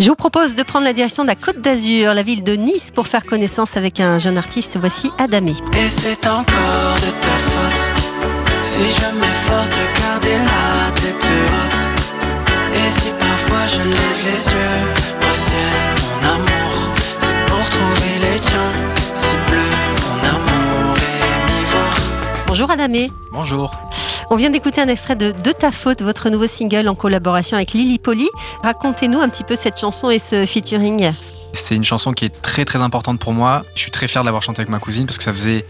Je vous propose de prendre la direction de la Côte d'Azur, la ville de Nice, pour faire connaissance avec un jeune artiste. Voici Adamé. Et c'est encore de ta faute si je m'efforce de garder la tête haute. Et si parfois je lève les yeux au ciel, mon amour, c'est pour trouver les tiens. Si bleu, mon amour est mi-voir. Bonjour Adamé. Bonjour. On vient d'écouter un extrait de De ta faute, votre nouveau single en collaboration avec Lily Poli. Racontez-nous un petit peu cette chanson et ce featuring. C'est une chanson qui est très très importante pour moi. Je suis très fier de l'avoir chantée avec ma cousine parce que ça faisait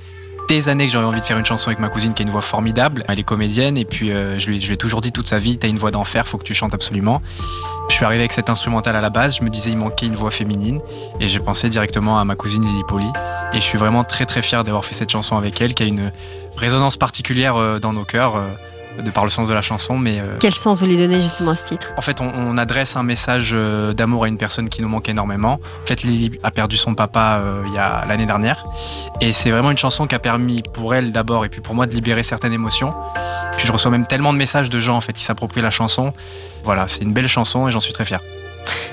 des années que j'avais envie de faire une chanson avec ma cousine qui a une voix formidable. Elle est comédienne et puis euh, je, lui, ai toujours dit toute sa vie, t'as une voix d'enfer, faut que tu chantes absolument. Je suis arrivé avec cet instrumental à la base, je me disais il manquait une voix féminine et j'ai pensé directement à ma cousine Lily Poli. Et je suis vraiment très très fier d'avoir fait cette chanson avec elle qui a une résonance particulière euh, dans nos cœurs. De par le sens de la chanson, mais euh, Quel sens vous lui donnez justement à ce titre? En fait, on, on adresse un message euh, d'amour à une personne qui nous manque énormément. En fait, Lily a perdu son papa euh, il y a l'année dernière, et c'est vraiment une chanson qui a permis pour elle d'abord et puis pour moi de libérer certaines émotions. Puis je reçois même tellement de messages de gens en fait qui s'approprient la chanson. Voilà, c'est une belle chanson et j'en suis très fier.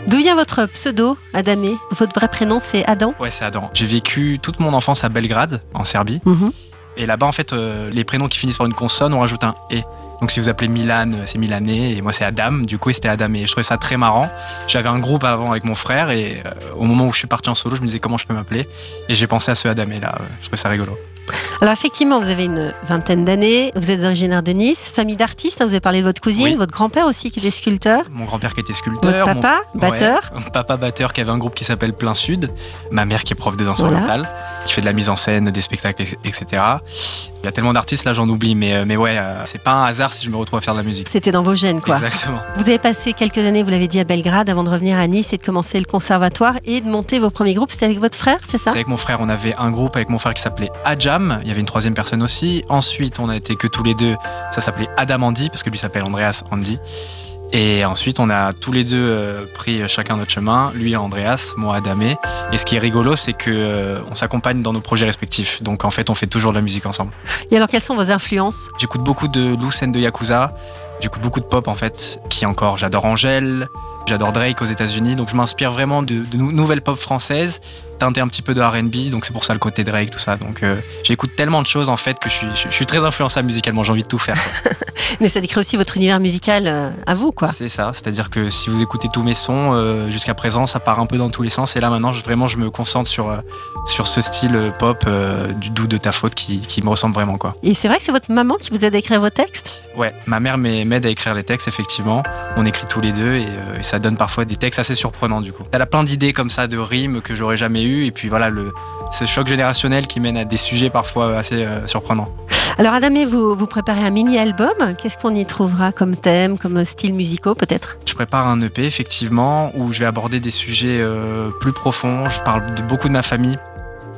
D'où vient votre pseudo, Adamé? Votre vrai prénom, c'est Adam? Ouais, c'est Adam. J'ai vécu toute mon enfance à Belgrade, en Serbie, Mhm. Et là-bas en fait, euh, les prénoms qui finissent par une consonne, on rajoute un et. Donc si vous appelez Milan, euh, c'est Milanais, et moi c'est Adam, du coup c'était Adam. Et je trouvais ça très marrant. J'avais un groupe avant avec mon frère, et euh, au moment où je suis parti en solo, je me disais comment je peux m'appeler? Et j'ai pensé à ce Adamé là, je trouvais ça rigolo. Alors effectivement, vous avez une vingtaine d'années, vous êtes originaire de Nice, famille d'artistes, hein, vous avez parlé de votre cousine, Oui. votre grand-père aussi qui était sculpteur, Mon grand-père qui était votre sculpteur. mon- papa, batteur. Ouais, mon papa batteur qui avait un groupe qui s'appelle Plein Sud. Ma mère qui est prof de danse Voilà. orientale, qui fait de la mise en scène, des spectacles, etc. Il y a tellement d'artistes là, j'en oublie, mais, euh, mais ouais, euh, c'est pas un hasard si je me retrouve à faire de la musique. C'était dans vos gènes, quoi. Exactement. Vous avez passé quelques années, vous l'avez dit, à Belgrade avant de revenir à Nice et de commencer le conservatoire et de monter vos premiers groupes. C'était avec votre frère, c'est ça? C'est avec mon frère, on avait un groupe avec mon frère qui s'appelait Il y avait une troisième personne aussi. Ensuite, on a été que tous les deux. Ça s'appelait Adam Andy parce que lui s'appelle Andreas Andy. Et ensuite, on a tous les deux euh, pris chacun notre chemin. Lui, Andreas, moi, Adamé. Et ce qui est rigolo, c'est que euh, on s'accompagne dans nos projets respectifs. Donc, en fait, on fait toujours de la musique ensemble. Et alors, quelles sont vos influences? J'écoute beaucoup de Loose and de Yakuza. J'écoute beaucoup de pop en fait. Qui encore J'adore Angèle. J'adore Drake aux États-Unis. Donc je m'inspire vraiment de, de nou- nouvelles pop françaises, teintées un petit peu de RB. Donc c'est pour ça le côté Drake, tout ça. Donc euh, j'écoute tellement de choses en fait que je suis, je, je suis très influençable musicalement. J'ai envie de tout faire. Mais ça décrit aussi votre univers musical euh, à vous, quoi. C'est ça. C'est-à-dire que si vous écoutez tous mes sons, euh, jusqu'à présent, ça part un peu dans tous les sens. Et là maintenant, je, vraiment, je me concentre sur, sur ce style pop du doux de ta faute qui, qui me ressemble vraiment. quoi. Et c'est vrai que c'est votre maman qui vous aide à écrire vos textes? Ouais, ma mère m'aide à écrire les textes, effectivement. On écrit tous les deux et, et ça donne parfois des textes assez surprenants, du coup. Elle a plein d'idées comme ça, de rimes que j'aurais jamais eues. Et puis voilà, le, ce choc générationnel qui mène à des sujets parfois assez euh, surprenants. Alors, Adamé, vous, vous préparez un mini-album. Qu'est-ce qu'on y trouvera comme thème, comme style musicaux, peut-être? Je prépare un EP, effectivement, où je vais aborder des sujets euh, plus profonds. Je parle de beaucoup de ma famille.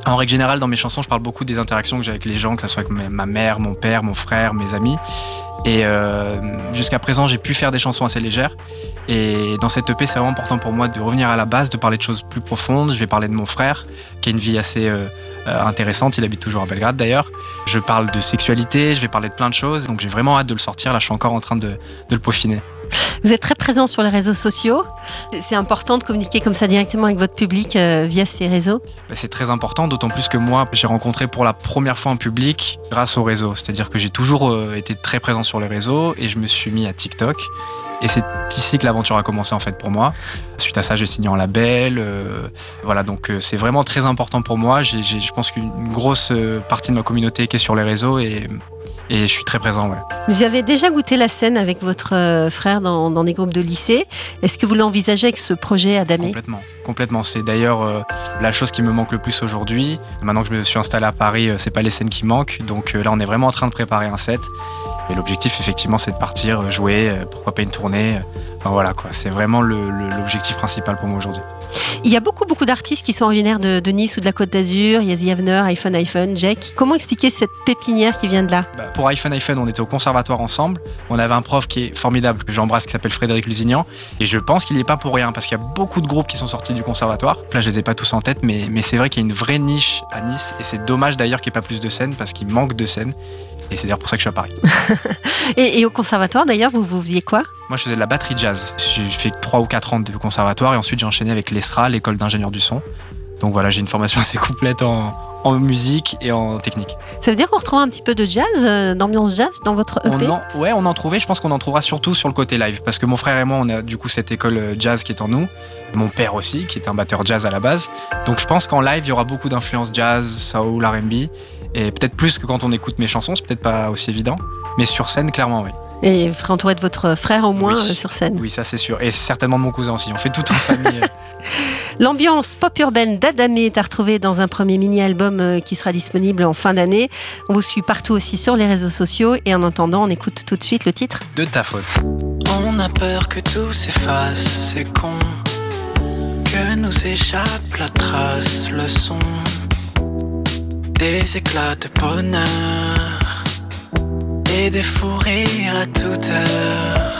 En règle générale, dans mes chansons, je parle beaucoup des interactions que j'ai avec les gens, que ce soit avec ma mère, mon père, mon frère, mes amis. Et euh, jusqu'à présent, j'ai pu faire des chansons assez légères. Et dans cette EP, c'est vraiment important pour moi de revenir à la base, de parler de choses plus profondes. Je vais parler de mon frère, qui a une vie assez euh, euh, intéressante. Il habite toujours à Belgrade d'ailleurs. Je parle de sexualité, je vais parler de plein de choses. Donc j'ai vraiment hâte de le sortir. Là, je suis encore en train de, de le peaufiner. Vous êtes très présent sur les réseaux sociaux. C'est important de communiquer comme ça directement avec votre public euh, via ces réseaux. Bah, C'est très important, d'autant plus que moi, j'ai rencontré pour la première fois un public grâce au réseau. C'est-à-dire que j'ai toujours euh, été très présent sur les réseaux et je me suis mis à TikTok. Et c'est ici que l'aventure a commencé en fait pour moi. Suite à ça, j'ai signé en label. euh, voilà, donc c'est vraiment très important pour moi. Je pense qu'une grosse partie de ma communauté qui est sur les réseaux et, et je suis très présent. Ouais. Vous avez déjà goûté la scène avec votre euh, frère dans, dans des groupes de lycée. Est-ce que vous l'envisagez avec ce projet Adamé? Complètement, complètement. C'est d'ailleurs euh, la chose qui me manque le plus aujourd'hui. Maintenant que je me suis installé à Paris, euh, c'est pas les scènes qui manquent. Donc euh, là, on est vraiment en train de préparer un set. Et l'objectif, effectivement, c'est de partir jouer, pourquoi pas une tournée. Enfin voilà quoi, c'est vraiment l'objectif principal pour moi aujourd'hui. Il y a beaucoup, beaucoup d'artistes qui sont originaires de, de Nice ou de la Côte d'Azur. Il y a The Avener, iPhone, iPhone, Jack. Comment expliquer cette pépinière qui vient de là? Bah, pour iPhone iPhone, on était au conservatoire ensemble. On avait un prof qui est formidable, que j'embrasse, qui s'appelle Frédéric Lusignan. Et je pense qu'il n'y est pas pour rien, parce qu'il y a beaucoup de groupes qui sont sortis du conservatoire. Là, je les ai pas tous en tête, mais, mais c'est vrai qu'il y a une vraie niche à Nice. Et c'est dommage d'ailleurs qu'il n'y ait pas plus de scènes, parce qu'il manque de scènes. Et c'est d'ailleurs pour ça que je suis à Paris. et, et au conservatoire, d'ailleurs, vous, vous faisiez quoi? Moi, je faisais de la batterie jazz. J'ai fait 3 ou 4 ans de conservatoire et ensuite j'ai enchaîné avec l'ESRA, l'école d'ingénieur du son. Donc voilà, j'ai une formation assez complète en, en musique et en technique. Ça veut dire qu'on retrouve un petit peu de jazz, euh, d'ambiance jazz dans votre EP On en, ouais, on en trouvait. Je pense qu'on en trouvera surtout sur le côté live. Parce que mon frère et moi, on a du coup cette école euh, jazz qui est en nous. Mon père aussi, qui est un batteur jazz à la base. Donc je pense qu'en live, il y aura beaucoup d'influences jazz, soul, RB. Et peut-être plus que quand on écoute mes chansons, c'est peut-être pas aussi évident. Mais sur scène, clairement, oui. Et vous serez entouré de votre frère au moins Oui. euh, sur scène. Oui, ça c'est sûr. Et certainement mon cousin aussi. On fait tout en famille. L'ambiance pop urbaine d'Adamé est à retrouver dans un premier mini-album euh, qui sera disponible en fin d'année. On vous suit partout aussi sur les réseaux sociaux. Et en attendant, on écoute tout de suite le titre. de ta faute. On a peur que tout s'efface, c'est con. Que nous échappe la trace, le son. Des éclats de bonheur. Et des fous rires à toute heure.